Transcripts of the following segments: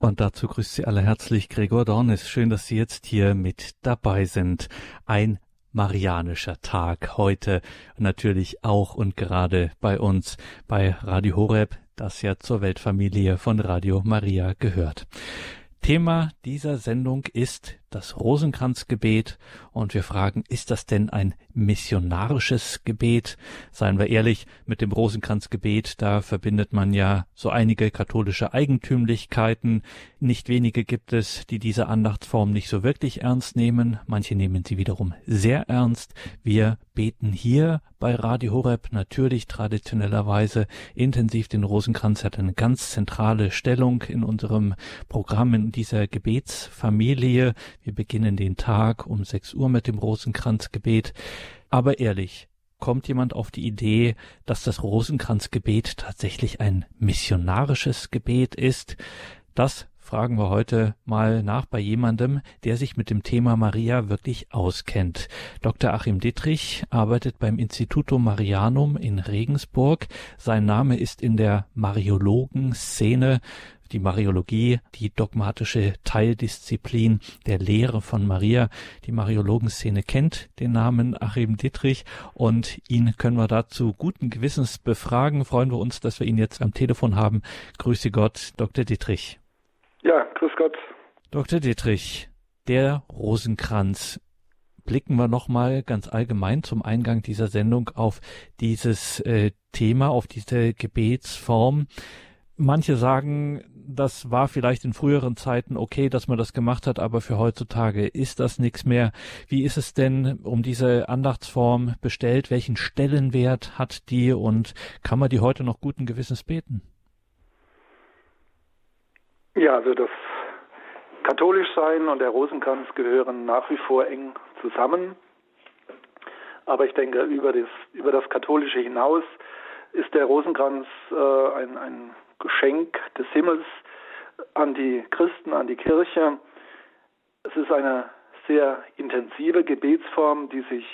Und dazu grüßt Sie alle herzlich Gregor Dornis. Schön, dass Sie jetzt hier mit dabei sind. Ein marianischer Tag heute natürlich auch und gerade bei uns bei Radio Horeb, das ja zur Weltfamilie von Radio Maria gehört. Thema dieser Sendung ist das Rosenkranzgebet und wir fragen, ist das denn ein missionarisches Gebet? Seien wir ehrlich, mit dem Rosenkranzgebet, da verbindet man ja so einige katholische Eigentümlichkeiten. Nicht wenige gibt es, die diese Andachtsform nicht so wirklich ernst nehmen. Manche nehmen sie wiederum sehr ernst. Wir beten hier bei Radio Horeb natürlich traditionellerweise intensiv den Rosenkranz, hat eine ganz zentrale Stellung in unserem Programm in dieser Gebetsfamilie. Wir beginnen den Tag um 6 Uhr mit dem Rosenkranzgebet. Aber ehrlich, kommt jemand auf die Idee, dass das Rosenkranzgebet tatsächlich ein missionarisches Gebet ist? Das fragen wir heute mal nach bei jemandem, der sich mit dem Thema Maria wirklich auskennt. Dr. Achim Dittrich arbeitet beim Instituto Marianum in Regensburg. Sein Name ist in der Mariologen-Szene die Mariologie, die dogmatische Teildisziplin der Lehre von Maria. Die Mariologenszene kennt den Namen Achim Dittrich und ihn können wir dazu guten Gewissens befragen. Freuen wir uns, dass wir ihn jetzt am Telefon haben. Grüße Gott, Dr. Dittrich. Ja, grüß Gott. Dr. Dittrich, der Rosenkranz. Blicken wir nochmal ganz allgemein zum Eingang dieser Sendung auf dieses äh, Thema, auf diese Gebetsform. Manche sagen, das war vielleicht in früheren Zeiten okay, dass man das gemacht hat, aber für heutzutage ist das nichts mehr. Wie ist es denn um diese Andachtsform bestellt? Welchen Stellenwert hat die und kann man die heute noch guten Gewissens beten? Ja, also das Katholischsein und der Rosenkranz gehören nach wie vor eng zusammen. Aber ich denke, über das, über das Katholische hinaus ist der Rosenkranz äh, ein, ein Geschenk des Himmels an die Christen, an die Kirche. Es ist eine sehr intensive Gebetsform, die sich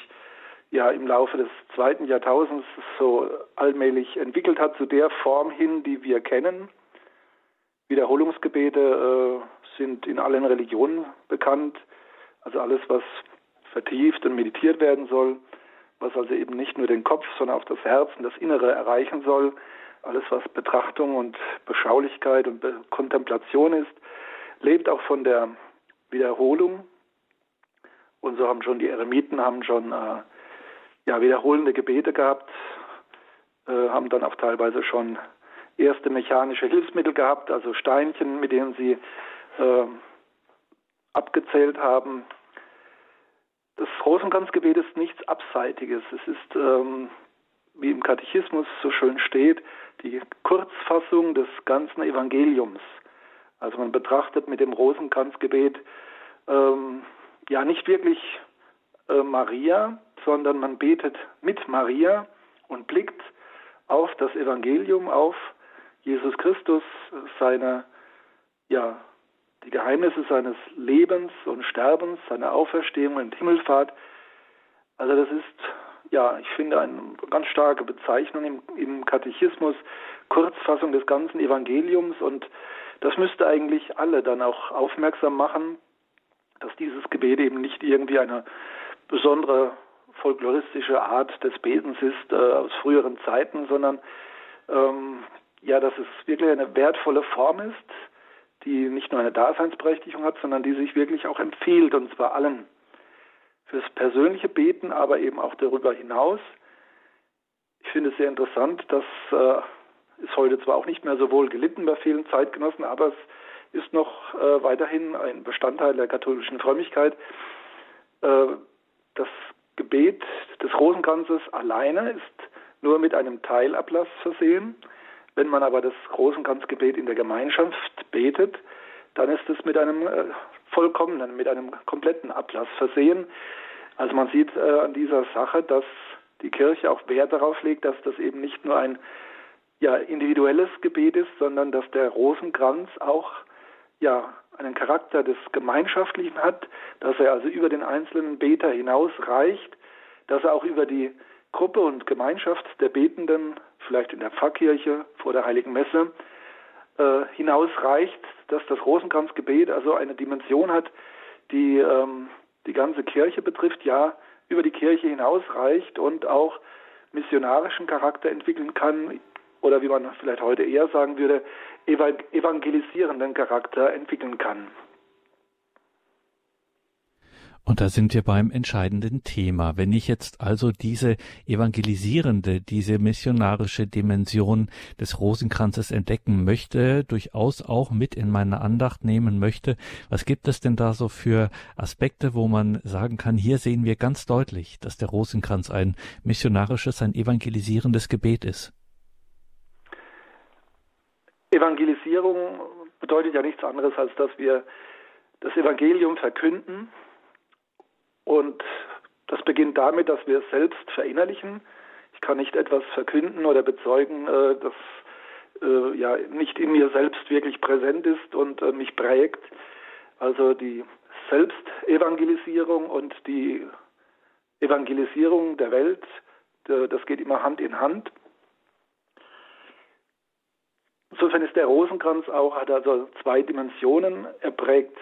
ja im Laufe des zweiten Jahrtausends so allmählich entwickelt hat zu der Form hin, die wir kennen. Wiederholungsgebete äh, sind in allen Religionen bekannt, also alles, was vertieft und meditiert werden soll, was also eben nicht nur den Kopf, sondern auch das Herz und das Innere erreichen soll, alles was Betrachtung und Beschaulichkeit und Be Kontemplation ist, lebt auch von der Wiederholung. Und so haben schon die Eremiten haben schon äh, ja, wiederholende Gebete gehabt, äh, haben dann auch teilweise schon erste mechanische Hilfsmittel gehabt, also Steinchen, mit denen sie äh, abgezählt haben. Das Rosenkranzgebet ist nichts Abseitiges. Es ist, ähm, wie im Katechismus so schön steht, die Kurzfassung des ganzen Evangeliums. Also man betrachtet mit dem Rosenkranzgebet ähm, ja nicht wirklich äh, Maria, sondern man betet mit Maria und blickt auf das Evangelium, auf Jesus Christus, seine, ja, die Geheimnisse seines Lebens und Sterbens, seine Auferstehung und Himmelfahrt. Also das ist ja, ich finde eine ganz starke Bezeichnung im, im Katechismus, Kurzfassung des ganzen Evangeliums. Und das müsste eigentlich alle dann auch aufmerksam machen, dass dieses Gebet eben nicht irgendwie eine besondere folkloristische Art des Betens ist äh, aus früheren Zeiten, sondern ähm, ja, dass es wirklich eine wertvolle Form ist, die nicht nur eine Daseinsberechtigung hat, sondern die sich wirklich auch empfiehlt, und zwar allen fürs persönliche Beten, aber eben auch darüber hinaus. Ich finde es sehr interessant, dass äh, ist heute zwar auch nicht mehr so wohl gelitten bei vielen Zeitgenossen, aber es ist noch äh, weiterhin ein Bestandteil der katholischen Frömmigkeit. Äh, das Gebet des Rosenkranzes alleine ist nur mit einem Teilablass versehen. Wenn man aber das Rosenkranzgebet in der Gemeinschaft betet, dann ist es mit einem äh, vollkommenen, mit einem kompletten Ablass versehen. Also man sieht äh, an dieser Sache, dass die Kirche auch Wert darauf legt, dass das eben nicht nur ein ja, individuelles Gebet ist, sondern dass der Rosenkranz auch ja, einen Charakter des Gemeinschaftlichen hat, dass er also über den einzelnen Beter hinaus reicht, dass er auch über die Gruppe und Gemeinschaft der Betenden, vielleicht in der Pfarrkirche vor der Heiligen Messe, äh, hinausreicht, dass das Rosenkranzgebet also eine Dimension hat, die ähm, die ganze Kirche betrifft, ja, über die Kirche hinausreicht und auch missionarischen Charakter entwickeln kann oder wie man vielleicht heute eher sagen würde, evangelisierenden Charakter entwickeln kann. Und da sind wir beim entscheidenden Thema. Wenn ich jetzt also diese evangelisierende, diese missionarische Dimension des Rosenkranzes entdecken möchte, durchaus auch mit in meine Andacht nehmen möchte, was gibt es denn da so für Aspekte, wo man sagen kann, hier sehen wir ganz deutlich, dass der Rosenkranz ein missionarisches, ein evangelisierendes Gebet ist? Evangelisierung bedeutet ja nichts anderes, als dass wir das Evangelium verkünden, und das beginnt damit, dass wir es selbst verinnerlichen. Ich kann nicht etwas verkünden oder bezeugen, äh, das äh, ja nicht in mir selbst wirklich präsent ist und äh, mich prägt. Also die Selbstevangelisierung und die Evangelisierung der Welt, das geht immer Hand in Hand. Insofern ist der Rosenkranz auch, hat also zwei Dimensionen. Er prägt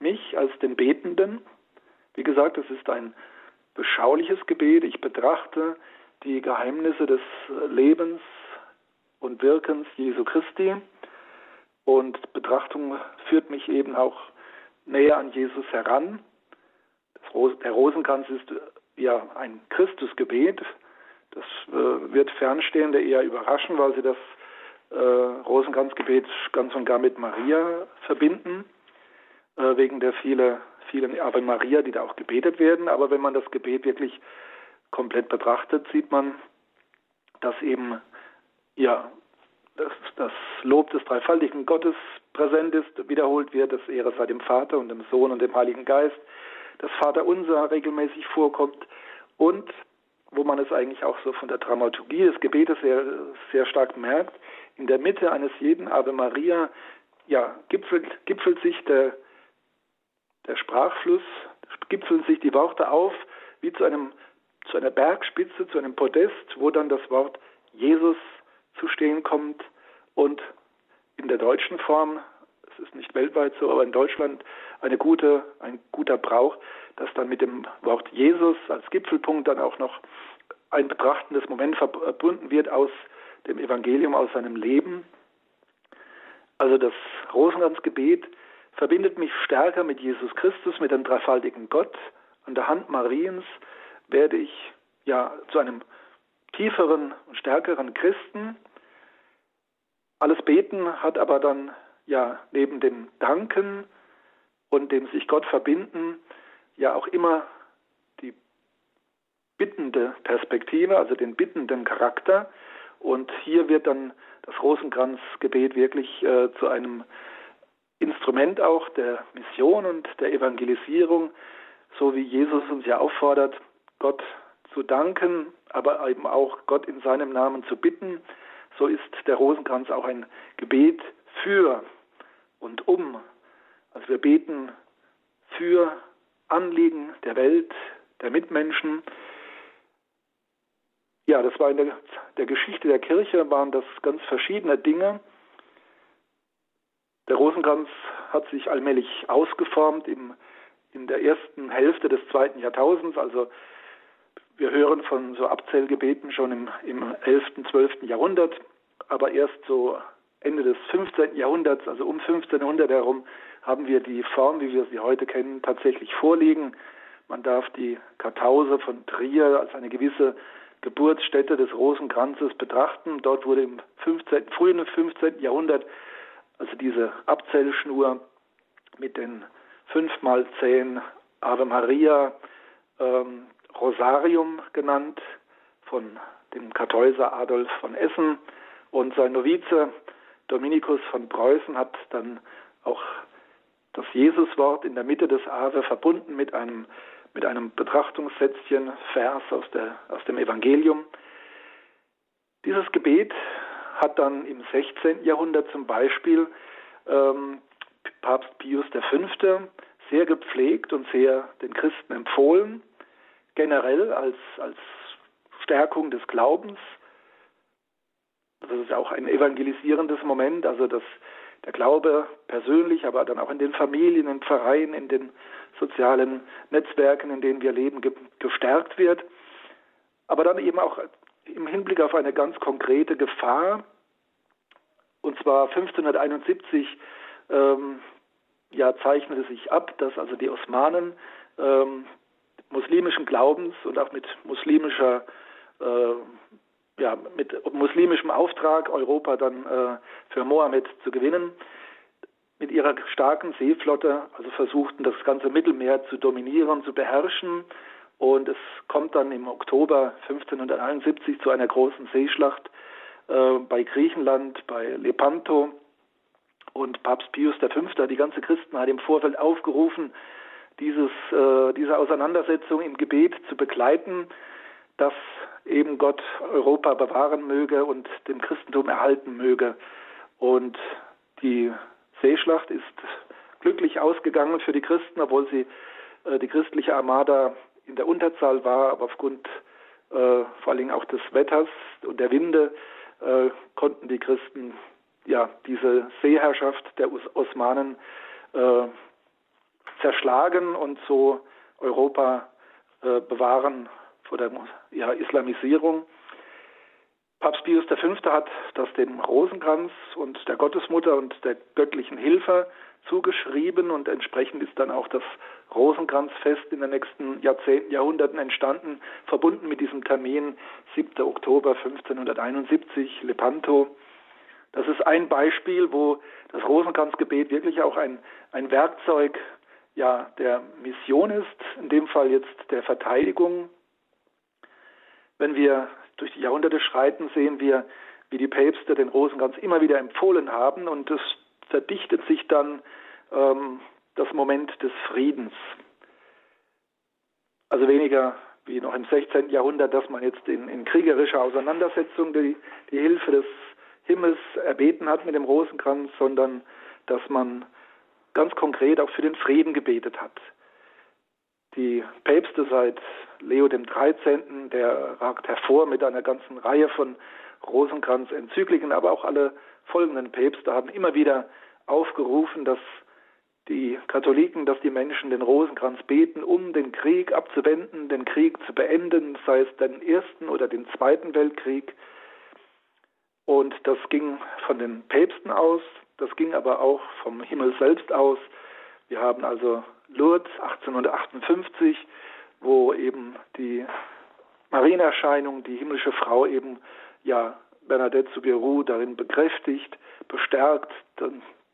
mich als den Betenden, wie gesagt, es ist ein beschauliches Gebet. Ich betrachte die Geheimnisse des Lebens und Wirkens Jesu Christi. Und Betrachtung führt mich eben auch näher an Jesus heran. der Rosenkranz ist ja ein Christusgebet. Das äh, wird Fernstehende eher überraschen, weil sie das äh, Rosenkranzgebet ganz und gar mit Maria verbinden, äh, wegen der viele vielen Ave Maria, die da auch gebetet werden. Aber wenn man das Gebet wirklich komplett betrachtet, sieht man, dass eben ja dass das Lob des dreifaltigen Gottes präsent ist, wiederholt wird, dass Ehre sei dem Vater und dem Sohn und dem Heiligen Geist, das Vaterunser regelmäßig vorkommt und wo man es eigentlich auch so von der Dramaturgie des Gebetes sehr, sehr stark merkt, in der Mitte eines jeden Ave Maria ja, gipfelt, gipfelt sich der der Sprachfluss, gipfeln sich die Worte auf wie zu einem zu einer Bergspitze, zu einem Podest, wo dann das Wort Jesus zu stehen kommt und in der deutschen Form, es ist nicht weltweit so, aber in Deutschland eine gute, ein guter Brauch, dass dann mit dem Wort Jesus als Gipfelpunkt dann auch noch ein betrachtendes Moment verbunden wird aus dem Evangelium, aus seinem Leben. Also das Rosenkranzgebet verbindet mich stärker mit Jesus Christus, mit dem dreifaltigen Gott. An der Hand Mariens werde ich ja zu einem tieferen und stärkeren Christen. Alles Beten hat aber dann ja neben dem Danken und dem sich Gott verbinden ja auch immer die bittende Perspektive, also den bittenden Charakter. Und hier wird dann das Rosenkranzgebet wirklich äh, zu einem Instrument auch der Mission und der Evangelisierung, so wie Jesus uns ja auffordert, Gott zu danken, aber eben auch Gott in seinem Namen zu bitten. So ist der Rosenkranz auch ein Gebet für und um. Also wir beten für Anliegen der Welt, der Mitmenschen. Ja, das war in der, der Geschichte der Kirche, waren das ganz verschiedene Dinge. Der Rosenkranz hat sich allmählich ausgeformt im, in der ersten Hälfte des zweiten Jahrtausends. Also wir hören von so Abzählgebeten schon im, im 11., 12. Jahrhundert, aber erst so Ende des 15. Jahrhunderts, also um 1500 herum, haben wir die Form, wie wir sie heute kennen, tatsächlich vorliegen. Man darf die Kartause von Trier als eine gewisse Geburtsstätte des Rosenkranzes betrachten. Dort wurde im 15., frühen 15. Jahrhundert also diese Abzellschnur mit den fünfmal zehn Ave Maria ähm, Rosarium genannt von dem Kartäuser Adolf von Essen und sein Novize Dominikus von Preußen hat dann auch das Jesuswort in der Mitte des Ave verbunden mit einem, mit einem Betrachtungssätzchen, Vers aus, der, aus dem Evangelium. Dieses Gebet hat dann im 16. Jahrhundert zum Beispiel ähm, Papst Pius V. sehr gepflegt und sehr den Christen empfohlen, generell als, als Stärkung des Glaubens. das ist auch ein evangelisierendes Moment, also dass der Glaube persönlich, aber dann auch in den Familien, in den Vereinen, in den sozialen Netzwerken, in denen wir leben, gestärkt wird. Aber dann eben auch im Hinblick auf eine ganz konkrete Gefahr, und zwar 1571 ähm, ja, zeichnete sich ab, dass also die Osmanen ähm, muslimischen Glaubens und auch mit muslimischer äh, ja, mit muslimischem Auftrag Europa dann äh, für Mohammed zu gewinnen, mit ihrer starken Seeflotte also versuchten, das ganze Mittelmeer zu dominieren, zu beherrschen. Und es kommt dann im Oktober 1571 zu einer großen Seeschlacht äh, bei Griechenland, bei Lepanto. Und Papst Pius V., die ganze Christenheit im Vorfeld aufgerufen, dieses, äh, diese Auseinandersetzung im Gebet zu begleiten, dass eben Gott Europa bewahren möge und dem Christentum erhalten möge. Und die Seeschlacht ist glücklich ausgegangen für die Christen, obwohl sie äh, die christliche Armada in der Unterzahl war, aber aufgrund äh, vor Dingen auch des Wetters und der Winde äh, konnten die Christen ja diese Seeherrschaft der Osmanen äh, zerschlagen und so Europa äh, bewahren vor der ja, Islamisierung. Papst Pius V. hat das dem Rosenkranz und der Gottesmutter und der göttlichen Hilfe zugeschrieben und entsprechend ist dann auch das Rosenkranzfest in den nächsten Jahrzehnten, Jahrhunderten entstanden, verbunden mit diesem Termin 7. Oktober 1571, Lepanto. Das ist ein Beispiel, wo das Rosenkranzgebet wirklich auch ein, ein Werkzeug ja, der Mission ist, in dem Fall jetzt der Verteidigung wenn wir durch die Jahrhunderte schreiten, sehen wir, wie die Päpste den Rosenkranz immer wieder empfohlen haben und es verdichtet sich dann ähm, das Moment des Friedens. Also weniger wie noch im 16. Jahrhundert, dass man jetzt in, in kriegerischer Auseinandersetzung die, die Hilfe des Himmels erbeten hat mit dem Rosenkranz, sondern dass man ganz konkret auch für den Frieden gebetet hat. Die Päpste seit Leo dem 13., der ragt hervor mit einer ganzen Reihe von Rosenkranz-Enzykliken, aber auch alle folgenden Päpste haben immer wieder aufgerufen, dass die Katholiken, dass die Menschen den Rosenkranz beten, um den Krieg abzuwenden, den Krieg zu beenden, sei es den Ersten oder den Zweiten Weltkrieg. Und das ging von den Päpsten aus, das ging aber auch vom Himmel selbst aus. Wir haben also Lourdes 1858, wo eben die Marienerscheinung, die himmlische Frau eben ja Bernadette Soubirous darin bekräftigt, bestärkt,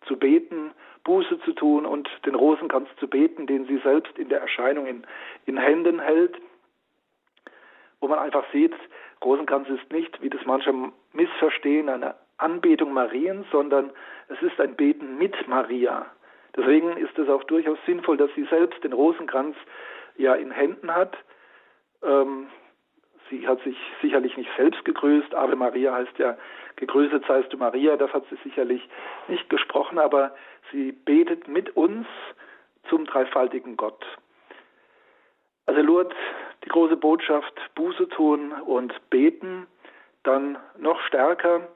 zu beten, Buße zu tun und den Rosenkranz zu beten, den sie selbst in der Erscheinung in, in Händen hält, wo man einfach sieht, Rosenkranz ist nicht, wie das manche missverstehen, eine Anbetung Mariens, sondern es ist ein Beten mit Maria. Deswegen ist es auch durchaus sinnvoll, dass sie selbst den Rosenkranz ja in Händen hat. Ähm, sie hat sich sicherlich nicht selbst gegrüßt. Ave Maria heißt ja, gegrüßet seist du Maria. Das hat sie sicherlich nicht gesprochen, aber sie betet mit uns zum dreifaltigen Gott. Also Lourdes, die große Botschaft, Buße tun und beten, dann noch stärker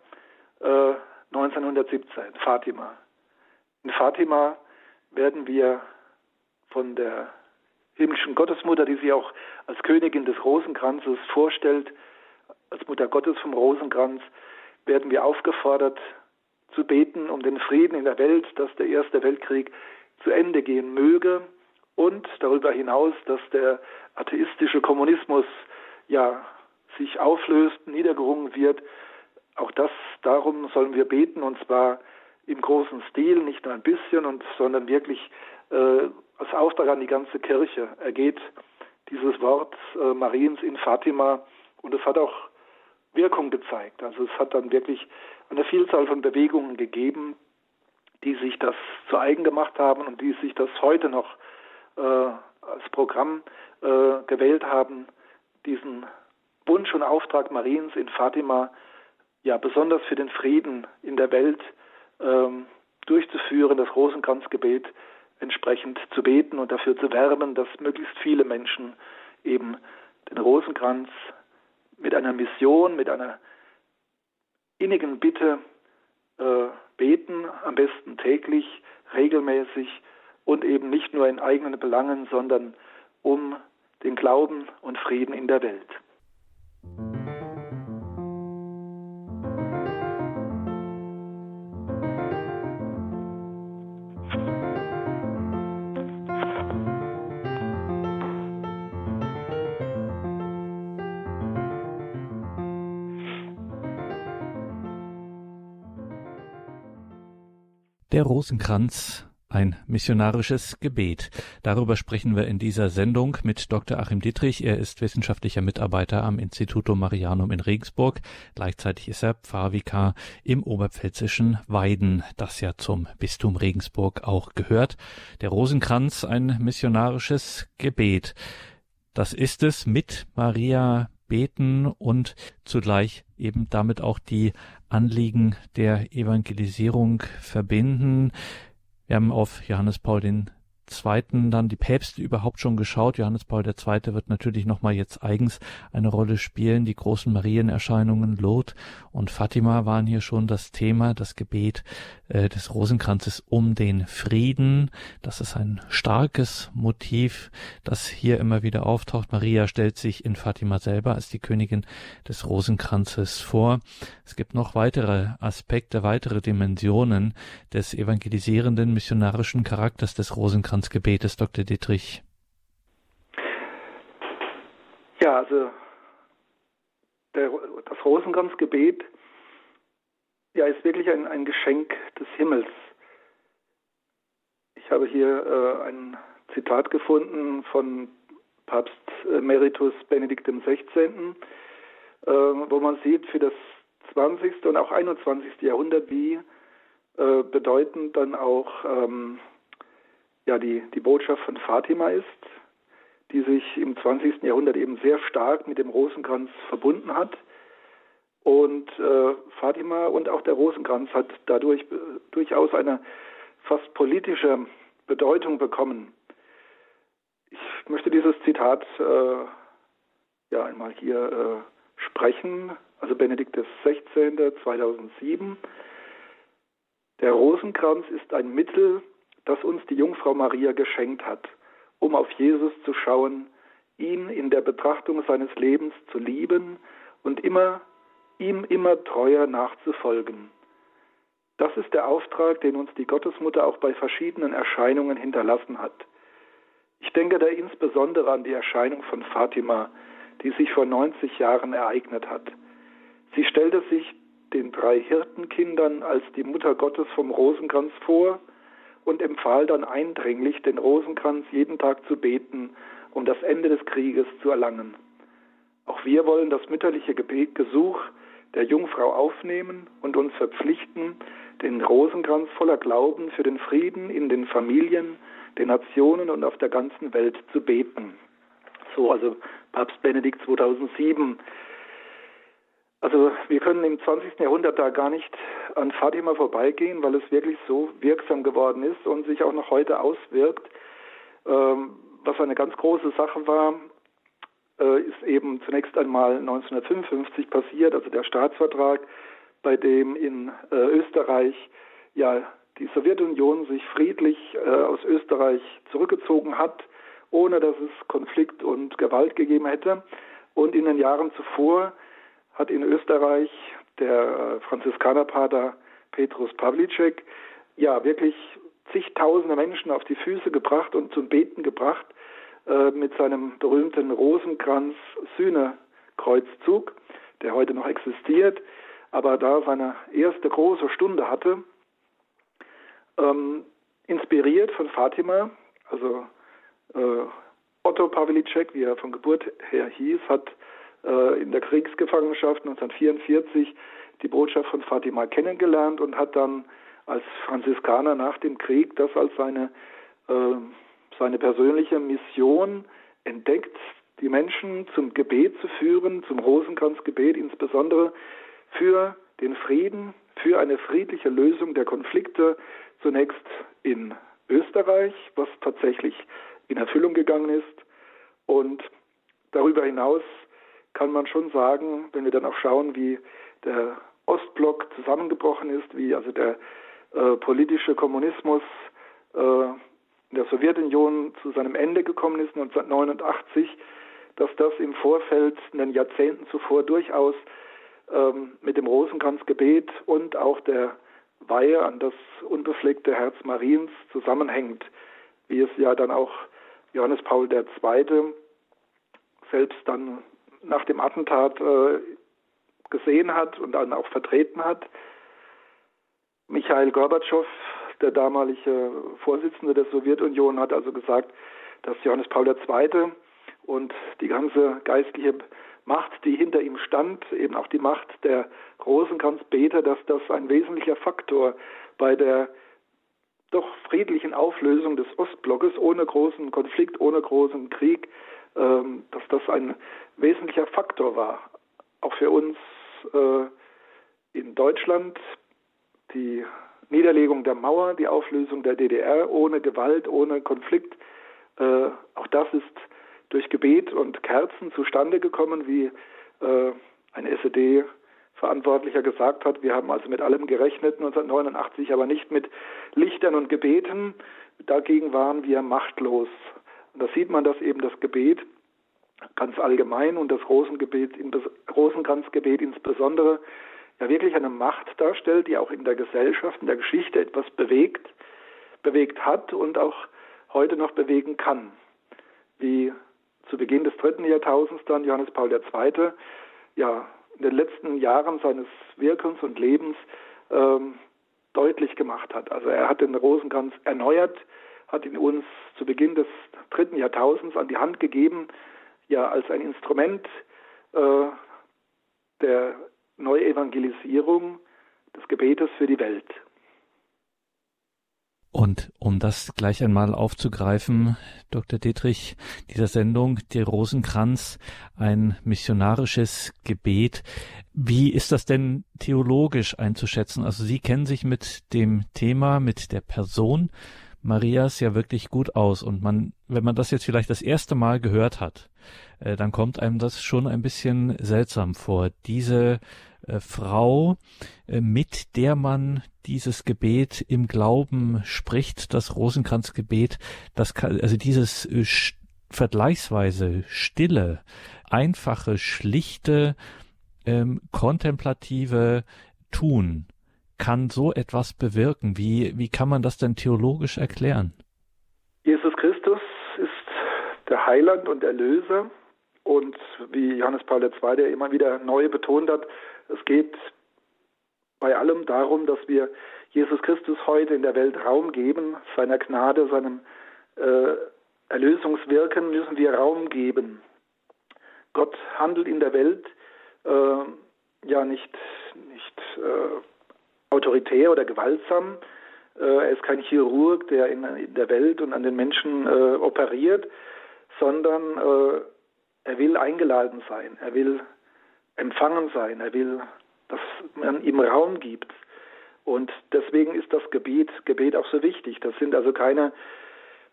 äh, 1917, Fatima. In Fatima werden wir von der himmlischen Gottesmutter, die sie auch als Königin des Rosenkranzes vorstellt, als Mutter Gottes vom Rosenkranz, werden wir aufgefordert zu beten um den Frieden in der Welt, dass der Erste Weltkrieg zu Ende gehen möge und darüber hinaus, dass der atheistische Kommunismus ja sich auflöst, niedergerungen wird. Auch das darum sollen wir beten und zwar im großen Stil, nicht nur ein bisschen, und, sondern wirklich äh, als Auftrag an die ganze Kirche ergeht dieses Wort äh, Mariens in Fatima und es hat auch Wirkung gezeigt. Also es hat dann wirklich eine Vielzahl von Bewegungen gegeben, die sich das zu eigen gemacht haben und die sich das heute noch äh, als Programm äh, gewählt haben, diesen Wunsch und Auftrag Mariens in Fatima ja besonders für den Frieden in der Welt ähm, durchzuführen, das Rosenkranzgebet entsprechend zu beten und dafür zu werben, dass möglichst viele Menschen eben den Rosenkranz mit einer Mission, mit einer innigen Bitte äh, beten, am besten täglich, regelmäßig und eben nicht nur in eigenen Belangen, sondern um den Glauben und Frieden in der Welt. Der Rosenkranz ein missionarisches Gebet. Darüber sprechen wir in dieser Sendung mit Dr. Achim Dietrich. Er ist wissenschaftlicher Mitarbeiter am Instituto Marianum in Regensburg. Gleichzeitig ist er Pfarrvikar im oberpfälzischen Weiden, das ja zum Bistum Regensburg auch gehört. Der Rosenkranz, ein missionarisches Gebet. Das ist es mit Maria beten und zugleich eben damit auch die Anliegen der Evangelisierung verbinden. Wir haben auf Johannes Paul den Zweiten dann die Päpste überhaupt schon geschaut. Johannes Paul II. wird natürlich nochmal jetzt eigens eine Rolle spielen. Die großen Marienerscheinungen Lot und Fatima waren hier schon das Thema, das Gebet äh, des Rosenkranzes um den Frieden. Das ist ein starkes Motiv, das hier immer wieder auftaucht. Maria stellt sich in Fatima selber als die Königin des Rosenkranzes vor. Es gibt noch weitere Aspekte, weitere Dimensionen des evangelisierenden missionarischen Charakters des Rosenkranzes Rosenkranzgebetes, Dr. Dietrich? Ja, also der, das Rosenkranzgebet ja, ist wirklich ein, ein Geschenk des Himmels. Ich habe hier äh, ein Zitat gefunden von Papst Emeritus Benedikt XVI., äh, wo man sieht, für das 20. und auch 21. Jahrhundert, wie äh, bedeutend dann auch ähm, ja die, die Botschaft von Fatima ist, die sich im 20. Jahrhundert eben sehr stark mit dem Rosenkranz verbunden hat. Und äh, Fatima und auch der Rosenkranz hat dadurch äh, durchaus eine fast politische Bedeutung bekommen. Ich möchte dieses Zitat äh, ja einmal hier äh, sprechen. Also Benedikt XVI. 2007. Der Rosenkranz ist ein Mittel, das uns die Jungfrau Maria geschenkt hat, um auf Jesus zu schauen, ihn in der Betrachtung seines Lebens zu lieben und immer ihm immer treuer nachzufolgen. Das ist der Auftrag, den uns die Gottesmutter auch bei verschiedenen Erscheinungen hinterlassen hat. Ich denke da insbesondere an die Erscheinung von Fatima, die sich vor 90 Jahren ereignet hat. Sie stellte sich den drei Hirtenkindern als die Mutter Gottes vom Rosenkranz vor und empfahl dann eindringlich, den Rosenkranz jeden Tag zu beten, um das Ende des Krieges zu erlangen. Auch wir wollen das mütterliche Gebetgesuch der Jungfrau aufnehmen und uns verpflichten, den Rosenkranz voller Glauben für den Frieden in den Familien, den Nationen und auf der ganzen Welt zu beten. So also Papst Benedikt 2007 also wir können im 20. Jahrhundert da gar nicht an Fatima vorbeigehen, weil es wirklich so wirksam geworden ist und sich auch noch heute auswirkt. Ähm, was eine ganz große Sache war, äh, ist eben zunächst einmal 1955 passiert, also der Staatsvertrag, bei dem in äh, Österreich ja die Sowjetunion sich friedlich äh, aus Österreich zurückgezogen hat, ohne dass es Konflikt und Gewalt gegeben hätte. Und in den Jahren zuvor hat in Österreich der Franziskanerpater Petrus Pavlicek ja wirklich zigtausende Menschen auf die Füße gebracht und zum Beten gebracht äh, mit seinem berühmten Rosenkranz-Sühne-Kreuzzug, der heute noch existiert, aber da seine erste große Stunde hatte, ähm, inspiriert von Fatima, also äh, Otto Pavlicek, wie er von Geburt her hieß, hat äh, in der Kriegsgefangenschaft 1944 die Botschaft von Fatima kennengelernt und hat dann als Franziskaner nach dem Krieg das als seine, äh, seine persönliche Mission entdeckt, die Menschen zum Gebet zu führen, zum Rosenkranzgebet insbesondere für den Frieden, für eine friedliche Lösung der Konflikte, zunächst in Österreich, was tatsächlich in Erfüllung gegangen ist, und darüber hinaus kann man schon sagen, wenn wir dann auch schauen, wie der Ostblock zusammengebrochen ist, wie also der äh, politische Kommunismus äh, in der Sowjetunion zu seinem Ende gekommen ist 1989, dass das im Vorfeld in den Jahrzehnten zuvor durchaus ähm, mit dem Rosenkranzgebet und auch der Weihe an das unbefleckte Herz Mariens zusammenhängt, wie es ja dann auch Johannes Paul II. selbst dann nach dem Attentat äh, gesehen hat und dann auch vertreten hat. Michael Gorbatschow, der damalige Vorsitzende der Sowjetunion, hat also gesagt, dass Johannes Paul II. und die ganze geistliche Macht, die hinter ihm stand, eben auch die Macht der Rosenkranzbeter, dass das ein wesentlicher Faktor bei der doch friedlichen Auflösung des Ostblockes ohne großen Konflikt, ohne großen Krieg, dass das ein wesentlicher Faktor war. Auch für uns äh, in Deutschland die Niederlegung der Mauer, die Auflösung der DDR ohne Gewalt, ohne Konflikt. Äh, auch das ist durch Gebet und Kerzen zustande gekommen, wie äh, ein SED-Verantwortlicher gesagt hat. Wir haben also mit allem gerechnet 1989, aber nicht mit Lichtern und Gebeten. Dagegen waren wir machtlos. Und da sieht man, dass eben das Gebet ganz allgemein und das Rosengebet, Rosenkranzgebet insbesondere ja wirklich eine Macht darstellt, die auch in der Gesellschaft, in der Geschichte etwas bewegt, bewegt hat und auch heute noch bewegen kann. Wie zu Beginn des dritten Jahrtausends dann Johannes Paul II. ja in den letzten Jahren seines Wirkens und Lebens ähm, deutlich gemacht hat. Also er hat den Rosenkranz erneuert, hat ihn uns zu Beginn des dritten Jahrtausends an die Hand gegeben, ja als ein Instrument äh, der Neuevangelisierung des Gebetes für die Welt. Und um das gleich einmal aufzugreifen, Dr. Dietrich, dieser Sendung, der Rosenkranz, ein missionarisches Gebet. Wie ist das denn theologisch einzuschätzen? Also Sie kennen sich mit dem Thema, mit der Person Marias ja wirklich gut aus. Und man, wenn man das jetzt vielleicht das erste Mal gehört hat, äh, dann kommt einem das schon ein bisschen seltsam vor. Diese äh, Frau, äh, mit der man dieses Gebet im Glauben spricht, das Rosenkranzgebet, das kann, also dieses äh, vergleichsweise stille, einfache, schlichte, ähm, kontemplative Tun kann so etwas bewirken? Wie, wie kann man das denn theologisch erklären? Jesus Christus ist der Heiland und Erlöser. Und wie Johannes Paul II. immer wieder neu betont hat, es geht bei allem darum, dass wir Jesus Christus heute in der Welt Raum geben, seiner Gnade, seinem äh, Erlösungswirken müssen wir Raum geben. Gott handelt in der Welt äh, ja nicht, nicht äh, autoritär oder gewaltsam. Äh, er ist kein Chirurg, der in, der Welt und an den Menschen äh, operiert, sondern äh, er will eingeladen sein, er will empfangen sein, er will, dass man ihm Raum gibt. Und deswegen ist das Gebet, Gebet auch so wichtig. Das sind also keine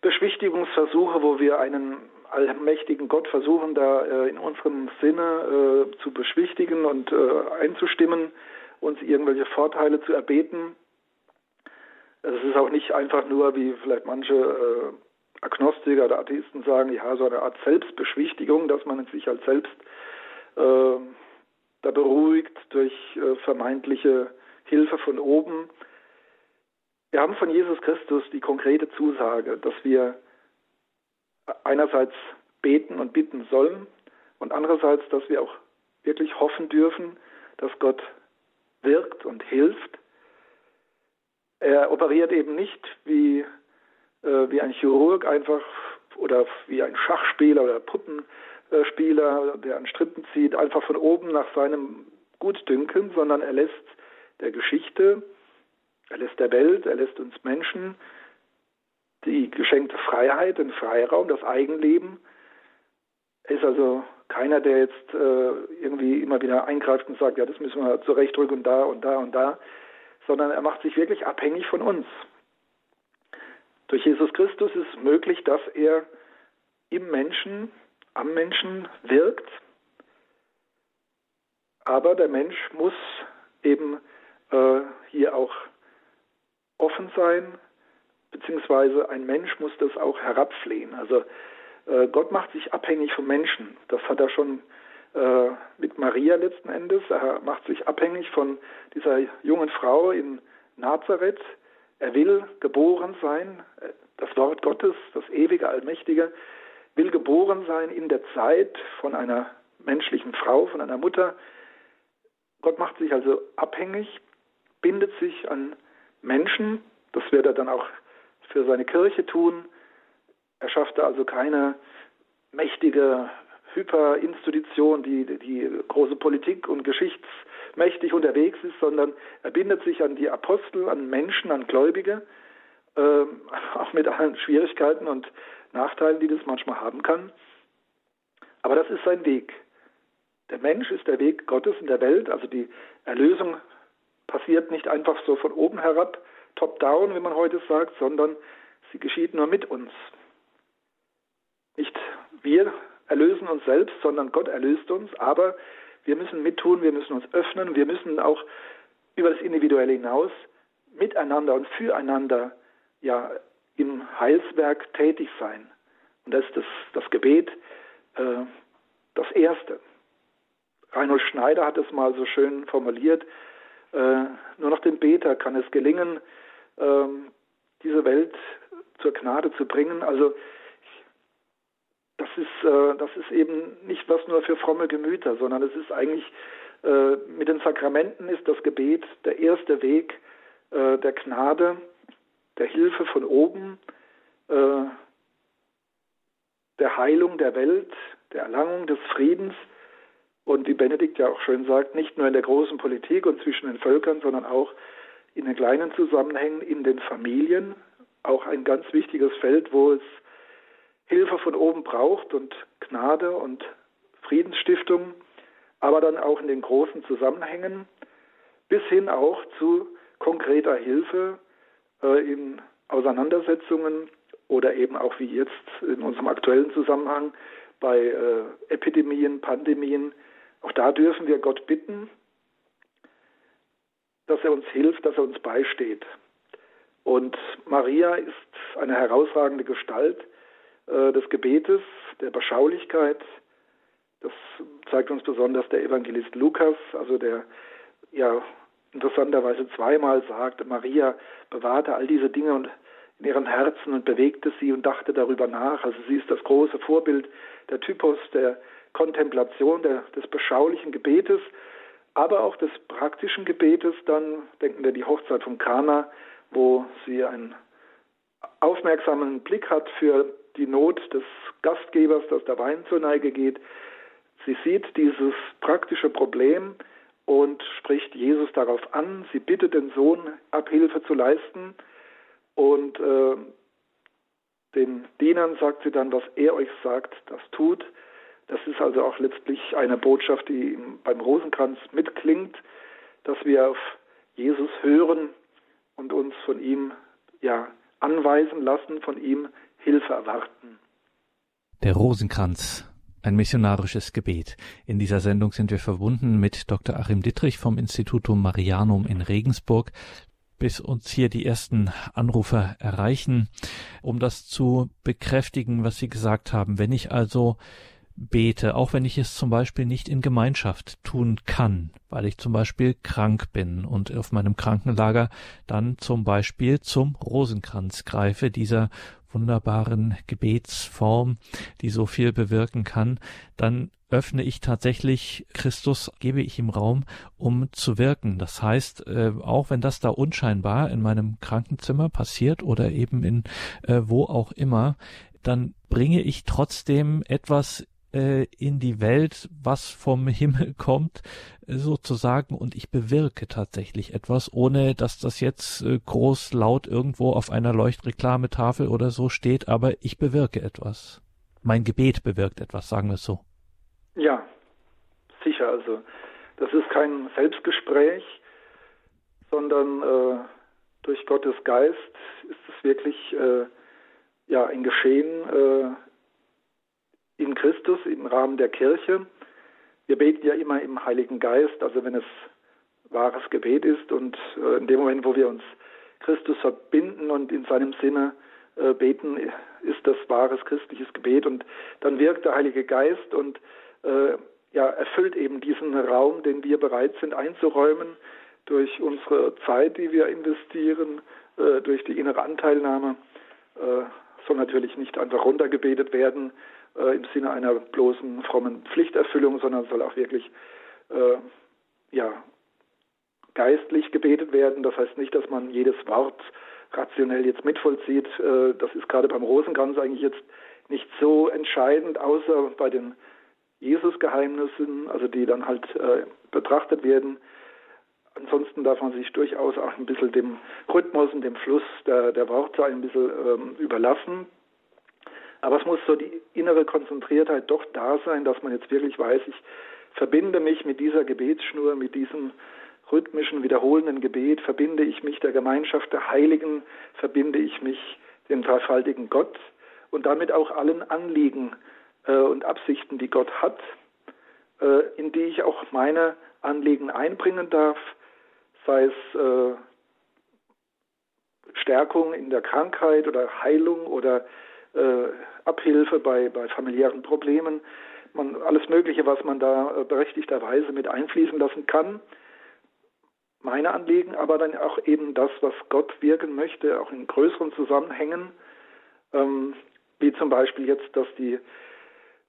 Beschwichtigungsversuche, wo wir einen allmächtigen Gott versuchen, da in unserem Sinne zu beschwichtigen und einzustimmen, uns irgendwelche Vorteile zu erbeten. Es ist auch nicht einfach nur, wie vielleicht manche äh, Agnostiker oder Atheisten sagen, ja, so eine Art Selbstbeschwichtigung, dass man sich als selbst äh, da beruhigt durch äh, vermeintliche Hilfe von oben. Wir haben von Jesus Christus die konkrete Zusage, dass wir einerseits beten und bitten sollen und andererseits, dass wir auch wirklich hoffen dürfen, dass Gott wirkt und hilft. Er operiert eben nicht wie, äh, wie ein Chirurg einfach oder wie ein Schachspieler oder Puppenspieler, der an Strippen zieht, einfach von oben nach seinem Gutdünken, sondern er lässt der Geschichte, er lässt der Welt, er lässt uns Menschen die geschenkte Freiheit, den Freiraum, das Eigenleben. Er ist also keiner, der jetzt äh, irgendwie immer wieder eingreift und sagt, ja, das müssen wir zurechtrücken und da und da und da, sondern er macht sich wirklich abhängig von uns. Durch Jesus Christus ist es möglich, dass er im Menschen, am Menschen wirkt, aber der Mensch muss eben äh, hier auch offen sein, beziehungsweise ein Mensch muss das auch herabflehen. Also Gott macht sich abhängig vom Menschen. Das hat er schon äh, mit Maria letzten Endes. Er macht sich abhängig von dieser jungen Frau in Nazareth. Er will geboren sein. Das Wort Gottes, das ewige, allmächtige, will geboren sein in der Zeit von einer menschlichen Frau, von einer Mutter. Gott macht sich also abhängig, bindet sich an Menschen. Das wird er dann auch für seine Kirche tun. Er schaffte also keine mächtige Hyperinstitution, die, die große Politik und geschichtsmächtig unterwegs ist, sondern er bindet sich an die Apostel, an Menschen, an Gläubige, äh, auch mit allen Schwierigkeiten und Nachteilen, die das manchmal haben kann. Aber das ist sein Weg. Der Mensch ist der Weg Gottes in der Welt, also die Erlösung passiert nicht einfach so von oben herab, top-down, wie man heute sagt, sondern sie geschieht nur mit uns. Nicht wir erlösen uns selbst, sondern Gott erlöst uns, aber wir müssen mittun, wir müssen uns öffnen, wir müssen auch über das Individuelle hinaus miteinander und füreinander ja im Heilswerk tätig sein. Und das ist das, das Gebet äh, das Erste. Reinhold Schneider hat es mal so schön formuliert, äh, nur noch dem Beter kann es gelingen, äh, diese Welt zur Gnade zu bringen. Also ist, äh, das ist eben nicht was nur für fromme Gemüter, sondern es ist eigentlich äh, mit den Sakramenten ist das Gebet der erste Weg äh, der Gnade, der Hilfe von oben, äh, der Heilung der Welt, der Erlangung des Friedens. Und wie Benedikt ja auch schön sagt, nicht nur in der großen Politik und zwischen den Völkern, sondern auch in den kleinen Zusammenhängen, in den Familien, auch ein ganz wichtiges Feld, wo es Hilfe von oben braucht und Gnade und Friedensstiftung, aber dann auch in den großen Zusammenhängen, bis hin auch zu konkreter Hilfe äh, in Auseinandersetzungen oder eben auch wie jetzt in unserem aktuellen Zusammenhang bei äh, Epidemien, Pandemien. Auch da dürfen wir Gott bitten, dass er uns hilft, dass er uns beisteht. Und Maria ist eine herausragende Gestalt äh, des Gebetes, der Beschaulichkeit. Das zeigt uns besonders der Evangelist Lukas, also der ja interessanterweise zweimal sagt, Maria bewahrte all diese Dinge und in ihrem Herzen und bewegte sie und dachte darüber nach. Also sie ist das große Vorbild, der Typus der Kontemplation, der, des beschaulichen Gebetes, aber auch des praktischen Gebetes. Dann denken wir die Hochzeit von Kana, wo sie einen aufmerksamen Blick hat für die Not des Gastgebers, dass der Wein zur Neige geht. Sie sieht dieses praktische Problem und spricht Jesus darauf an. Sie bittet den Sohn, Abhilfe zu leisten und äh, den Dienern sagt sie dann, was er euch sagt, das tut. Das ist also auch letztlich eine Botschaft, die beim Rosenkranz mitklingt, dass wir auf Jesus hören und uns von ihm ja anweisen lassen, von ihm Hilfe erwarten. Der Rosenkranz, ein missionarisches Gebet. In dieser Sendung sind wir verbunden mit Dr. Achim Dittrich vom Institutum Marianum in Regensburg bis uns hier die ersten Anrufer erreichen, um das zu bekräftigen, was Sie gesagt haben. Wenn ich also bete, auch wenn ich es zum Beispiel nicht in Gemeinschaft tun kann, weil ich zum Beispiel krank bin und auf meinem Krankenlager dann zum Beispiel zum Rosenkranz greife, dieser wunderbaren Gebetsform, die so viel bewirken kann, dann öffne ich tatsächlich Christus, gebe ich ihm Raum, um zu wirken. Das heißt, äh, auch wenn das da unscheinbar in meinem Krankenzimmer passiert oder eben in äh, wo auch immer, dann bringe ich trotzdem etwas äh, in die Welt, was vom Himmel kommt, sozusagen, und ich bewirke tatsächlich etwas, ohne dass das jetzt äh, groß laut irgendwo auf einer Leuchtreklametafel oder so steht, aber ich bewirke etwas. Mein Gebet bewirkt etwas, sagen wir es so. Ja, sicher. Also das ist kein Selbstgespräch, sondern äh, durch Gottes Geist ist es wirklich äh, ja ein Geschehen äh, in Christus im Rahmen der Kirche. Wir beten ja immer im Heiligen Geist, also wenn es wahres Gebet ist und äh, in dem Moment, wo wir uns Christus verbinden und in seinem Sinne äh, beten, ist das wahres christliches Gebet und dann wirkt der Heilige Geist und äh, ja, erfüllt eben diesen Raum, den wir bereit sind einzuräumen durch unsere Zeit, die wir investieren, durch die innere Anteilnahme. Soll natürlich nicht einfach runtergebetet werden äh, im Sinne einer bloßen frommen Pflichterfüllung, sondern soll auch wirklich äh, ja, geistlich gebetet werden. Das heißt nicht, dass man jedes Wort rationell jetzt mitvollzieht. Äh, das ist gerade beim Rosenkranz eigentlich jetzt nicht so entscheidend, außer bei den Jesus-Geheimnissen, also die dann halt äh, betrachtet werden. Ansonsten darf man sich durchaus auch ein bisschen dem Rhythmus und dem Fluss der, der Worte ein bisschen ähm, überlassen. Aber es muss so die innere Konzentriertheit doch da sein, dass man jetzt wirklich weiß, ich verbinde mich mit dieser Gebetsschnur, mit diesem rhythmischen, wiederholenden Gebet, verbinde ich mich der Gemeinschaft der Heiligen, verbinde ich mich dem dreifaltigen Gott und damit auch allen Anliegen äh, und Absichten, die Gott hat, äh, in die ich auch meine Anliegen einbringen darf, sei es äh, Stärkung in der Krankheit oder Heilung oder äh, Abhilfe bei, bei familiären Problemen, man, alles Mögliche, was man da äh, berechtigterweise mit einfließen lassen kann. Meine Anliegen, aber dann auch eben das, was Gott wirken möchte, auch in größeren Zusammenhängen, ähm, wie zum Beispiel jetzt, dass die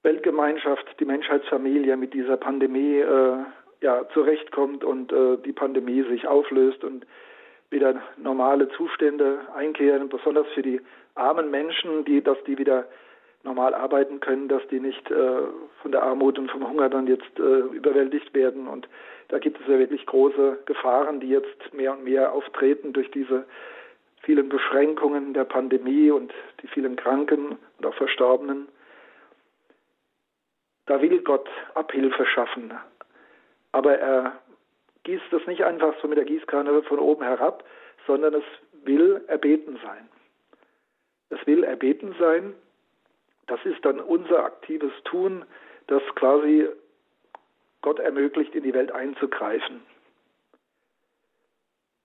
Weltgemeinschaft, die Menschheitsfamilie mit dieser Pandemie äh, ja, zurechtkommt und äh, die Pandemie sich auflöst und wieder normale Zustände einkehren, besonders für die armen Menschen, die, dass die wieder normal arbeiten können, dass die nicht äh, von der Armut und vom Hunger dann jetzt äh, überwältigt werden. Und da gibt es ja wirklich große Gefahren, die jetzt mehr und mehr auftreten durch diese vielen Beschränkungen der Pandemie und die vielen Kranken und auch Verstorbenen. Da will Gott Abhilfe schaffen. Aber er gießt das nicht einfach so mit der Gießkanne von oben herab, sondern es will erbeten sein. Es will erbeten sein. Das ist dann unser aktives Tun, das quasi Gott ermöglicht, in die Welt einzugreifen.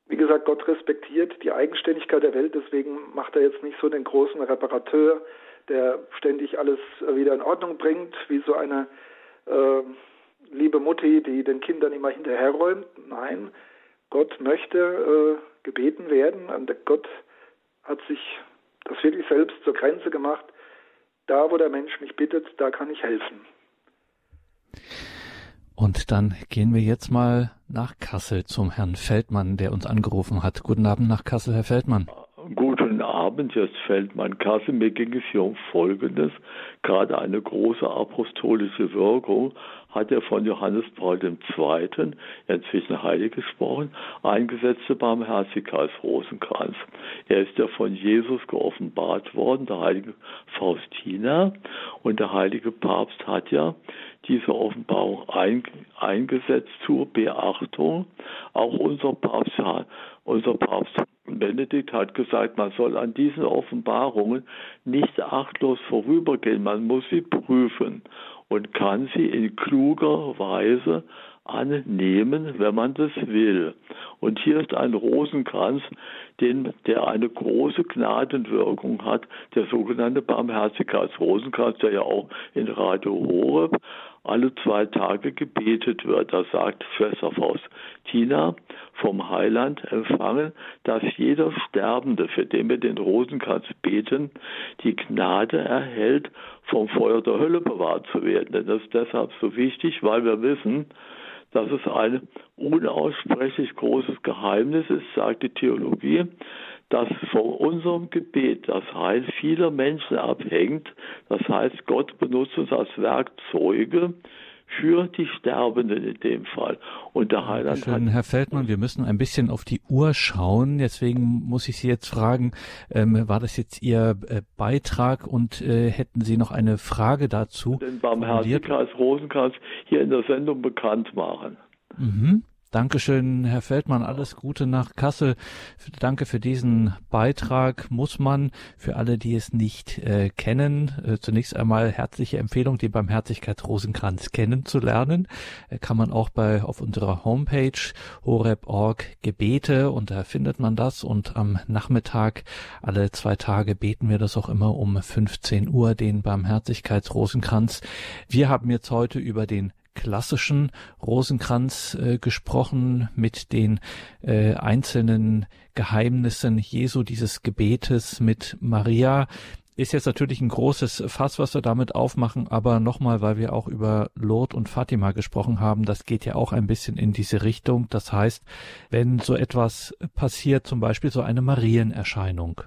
Wie gesagt, Gott respektiert die Eigenständigkeit der Welt, deswegen macht er jetzt nicht so den großen Reparateur, der ständig alles wieder in Ordnung bringt, wie so eine äh, liebe Mutti, die den Kindern immer hinterherräumt. Nein, Gott möchte äh, gebeten werden und Gott hat sich das wirklich selbst zur Grenze gemacht. Da, wo der Mensch mich bittet, da kann ich helfen. Und dann gehen wir jetzt mal nach Kassel zum Herrn Feldmann, der uns angerufen hat. Guten Abend nach Kassel, Herr Feldmann. Abend, jetzt Feldmann Kassel. Mir ging es hier um Folgendes. Gerade eine große apostolische Wirkung hat er von Johannes Paul II., inzwischen heilig gesprochen, eingesetzte Barmherzigkeitsrosenkranz. Er ist ja von Jesus geoffenbart worden, der heilige Faustina, und der heilige Papst hat ja diese Offenbarung ein, eingesetzt zur Beachtung. Auch unser Papst, unser Papst Benedikt hat gesagt, man soll an diesen Offenbarungen nicht achtlos vorübergehen, man muss sie prüfen und kann sie in kluger Weise annehmen, wenn man das will. Und hier ist ein Rosenkranz, den, der eine große Gnadenwirkung hat, der sogenannte Barmherzigkeitsrosenkranz, der ja auch in Radio Horeb alle zwei Tage gebetet wird. Da sagt Schwester Faustina vom Heiland empfangen, dass jeder Sterbende, für den wir den Rosenkranz beten, die Gnade erhält, vom Feuer der Hölle bewahrt zu werden. Denn das ist deshalb so wichtig, weil wir wissen, dass es ein unaussprechlich großes Geheimnis ist, sagt die Theologie, dass von unserem Gebet das Heil vieler Menschen abhängt. Das heißt, Gott benutzt uns als Werkzeuge für die Sterbenden in dem Fall. Und der Heiland Schön, Herr Feldmann, wir müssen ein bisschen auf die Uhr schauen. Deswegen muss ich Sie jetzt fragen, ähm, war das jetzt Ihr äh, Beitrag und äh, hätten Sie noch eine Frage dazu? Den Barmherzigkeits Rosenkranz hier in der Sendung bekannt machen. Mhm. Dankeschön, Herr Feldmann. Alles Gute nach Kassel. Danke für diesen Beitrag. Muss man für alle, die es nicht äh, kennen, äh, zunächst einmal herzliche Empfehlung, die Barmherzigkeitsrosenkranz kennenzulernen. Äh, kann man auch bei auf unserer Homepage horeb.org Gebete und da findet man das. Und am Nachmittag alle zwei Tage beten wir das auch immer um 15 Uhr den Barmherzigkeitsrosenkranz. Wir haben jetzt heute über den klassischen Rosenkranz äh, gesprochen mit den äh, einzelnen Geheimnissen Jesu dieses Gebetes mit Maria. Ist jetzt natürlich ein großes Fass, was wir damit aufmachen, aber nochmal, weil wir auch über Lourdes und Fatima gesprochen haben, das geht ja auch ein bisschen in diese Richtung. Das heißt, wenn so etwas passiert, zum Beispiel so eine Marienerscheinung,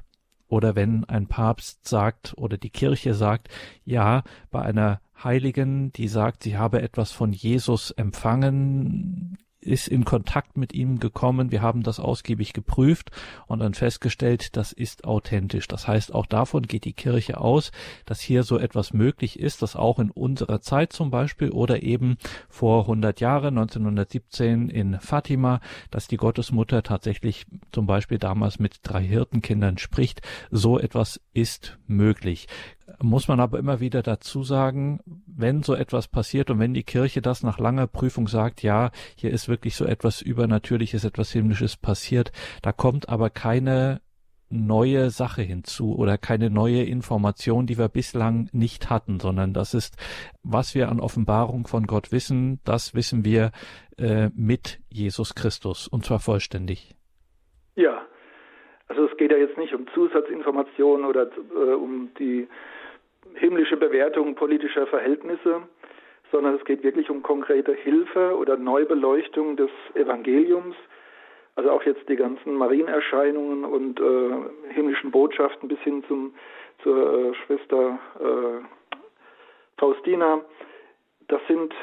oder wenn ein Papst sagt oder die Kirche sagt, ja, bei einer Heiligen, die sagt, sie habe etwas von Jesus empfangen, ist in Kontakt mit ihm gekommen. Wir haben das ausgiebig geprüft und dann festgestellt, das ist authentisch. Das heißt, auch davon geht die Kirche aus, dass hier so etwas möglich ist, dass auch in unserer Zeit zum Beispiel oder eben vor 100 Jahren, 1917 in Fatima, dass die Gottesmutter tatsächlich zum Beispiel damals mit drei Hirtenkindern spricht. So etwas ist möglich muss man aber immer wieder dazu sagen, wenn so etwas passiert und wenn die Kirche das nach langer Prüfung sagt, ja, hier ist wirklich so etwas Übernatürliches, etwas Himmlisches passiert, da kommt aber keine neue Sache hinzu oder keine neue Information, die wir bislang nicht hatten, sondern das ist, was wir an Offenbarung von Gott wissen, das wissen wir äh, mit Jesus Christus und zwar vollständig. Ja, also es geht ja jetzt nicht um Zusatzinformationen oder äh, um die himmlische Bewertung politischer Verhältnisse, sondern es geht wirklich um konkrete Hilfe oder Neubeleuchtung des Evangeliums. Also auch jetzt die ganzen Marienerscheinungen und äh, himmlischen Botschaften bis hin zum, zur äh, Schwester äh, Faustina. Das sind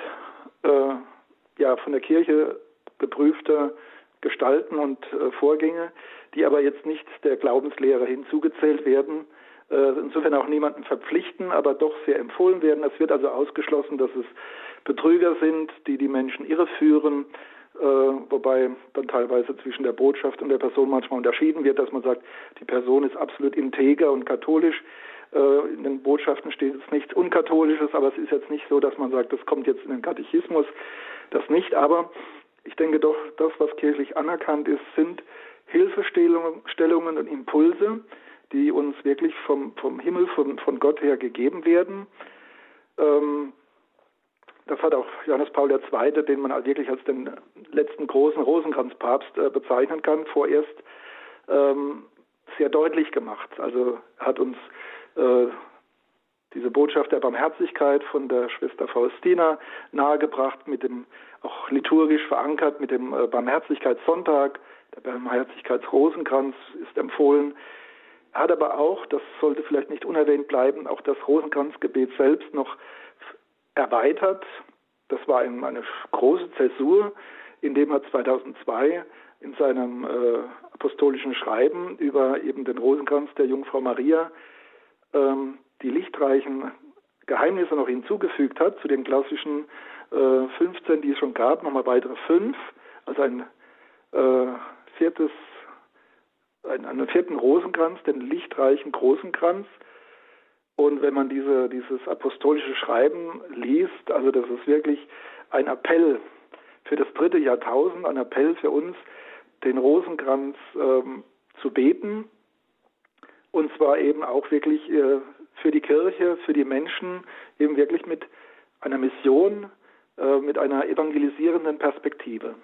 äh, ja von der Kirche geprüfte Gestalten und äh, Vorgänge, die aber jetzt nicht der Glaubenslehre hinzugezählt werden, insofern auch niemanden verpflichten, aber doch sehr empfohlen werden. Es wird also ausgeschlossen, dass es Betrüger sind, die die Menschen irreführen, äh, wobei dann teilweise zwischen der Botschaft und der Person manchmal unterschieden wird, dass man sagt, die Person ist absolut integer und katholisch. Äh, in den Botschaften steht jetzt nichts Unkatholisches, aber es ist jetzt nicht so, dass man sagt, das kommt jetzt in den Katechismus. Das nicht, aber ich denke doch, das, was kirchlich anerkannt ist, sind Hilfestellungen und Impulse, die uns wirklich vom, vom Himmel, von, von Gott her gegeben werden. Ähm, das hat auch Johannes Paul II., den man wirklich als den letzten großen Rosenkranzpapst äh, bezeichnen kann, vorerst ähm, sehr deutlich gemacht. Also hat uns äh, diese Botschaft der Barmherzigkeit von der Schwester Faustina nahegebracht, mit dem auch liturgisch verankert mit dem äh, Barmherzigkeitssonntag. Der Barmherzigkeitsrosenkranz ist empfohlen. Hat aber auch, das sollte vielleicht nicht unerwähnt bleiben, auch das Rosenkranzgebet selbst noch erweitert. Das war eine große Zäsur, indem er 2002 in seinem äh, apostolischen Schreiben über eben den Rosenkranz der Jungfrau Maria ähm, die lichtreichen Geheimnisse noch hinzugefügt hat, zu den klassischen äh, 15, die es schon gab, nochmal weitere fünf, also ein äh, viertes einen, einen vierten Rosenkranz, den lichtreichen großen Kranz. Und wenn man diese, dieses apostolische Schreiben liest, also das ist wirklich ein Appell für das dritte Jahrtausend, ein Appell für uns, den Rosenkranz ähm, zu beten. Und zwar eben auch wirklich äh, für die Kirche, für die Menschen, eben wirklich mit einer Mission, äh, mit einer evangelisierenden Perspektive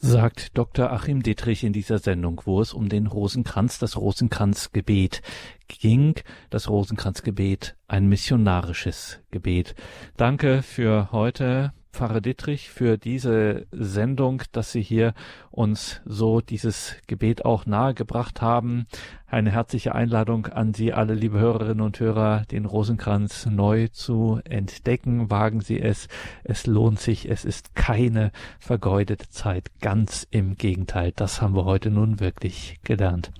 sagt Dr. Achim Dietrich in dieser Sendung, wo es um den Rosenkranz, das Rosenkranzgebet ging. Das Rosenkranzgebet, ein missionarisches Gebet. Danke für heute. Pfarrer Dittrich, für diese Sendung, dass Sie hier uns so dieses Gebet auch nahegebracht haben. Eine herzliche Einladung an Sie alle, liebe Hörerinnen und Hörer, den Rosenkranz neu zu entdecken. Wagen Sie es. Es lohnt sich. Es ist keine vergeudete Zeit. Ganz im Gegenteil. Das haben wir heute nun wirklich gelernt.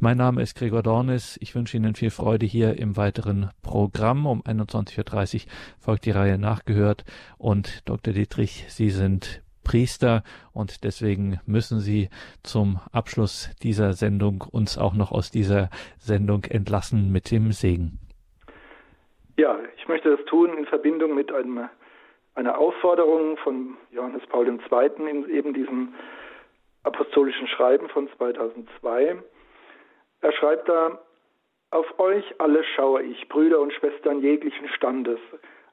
Mein Name ist Gregor Dornis. Ich wünsche Ihnen viel Freude hier im weiteren Programm. Um 21.30 Uhr folgt die Reihe nachgehört und Dr. Dietrich, Sie sind Priester und deswegen müssen Sie zum Abschluss dieser Sendung uns auch noch aus dieser Sendung entlassen mit dem Segen. Ja, ich möchte das tun in Verbindung mit einem, einer Aufforderung von Johannes Paul II. in eben diesem apostolischen Schreiben von 2002. Er schreibt da, auf euch alle schaue ich, Brüder und Schwestern jeglichen Standes,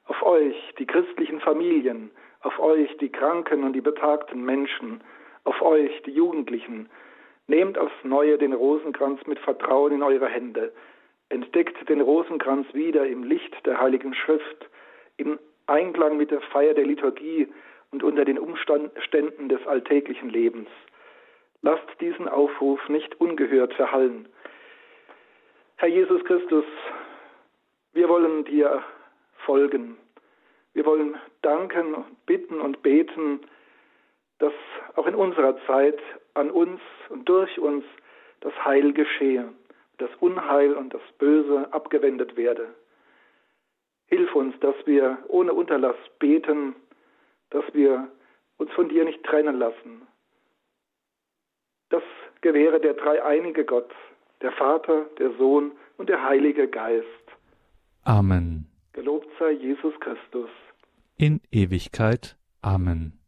auf euch, die christlichen Familien, auf euch, die kranken und die betagten Menschen, auf euch, die Jugendlichen. Nehmt aufs Neue den Rosenkranz mit Vertrauen in eure Hände. Entdeckt den Rosenkranz wieder im Licht der Heiligen Schrift, im Einklang mit der Feier der Liturgie und unter den Umständen des alltäglichen Lebens. Lasst diesen Aufruf nicht ungehört verhallen. Herr Jesus Christus, wir wollen dir folgen. Wir wollen danken und bitten und beten, dass auch in unserer Zeit an uns und durch uns das Heil geschehe, das Unheil und das Böse abgewendet werde. Hilf uns, dass wir ohne Unterlass beten, dass wir uns von dir nicht trennen lassen, das gewähre der dreieinige Gott, der Vater, der Sohn und der Heilige Geist. Amen. Gelobt sei Jesus Christus. In Ewigkeit. Amen.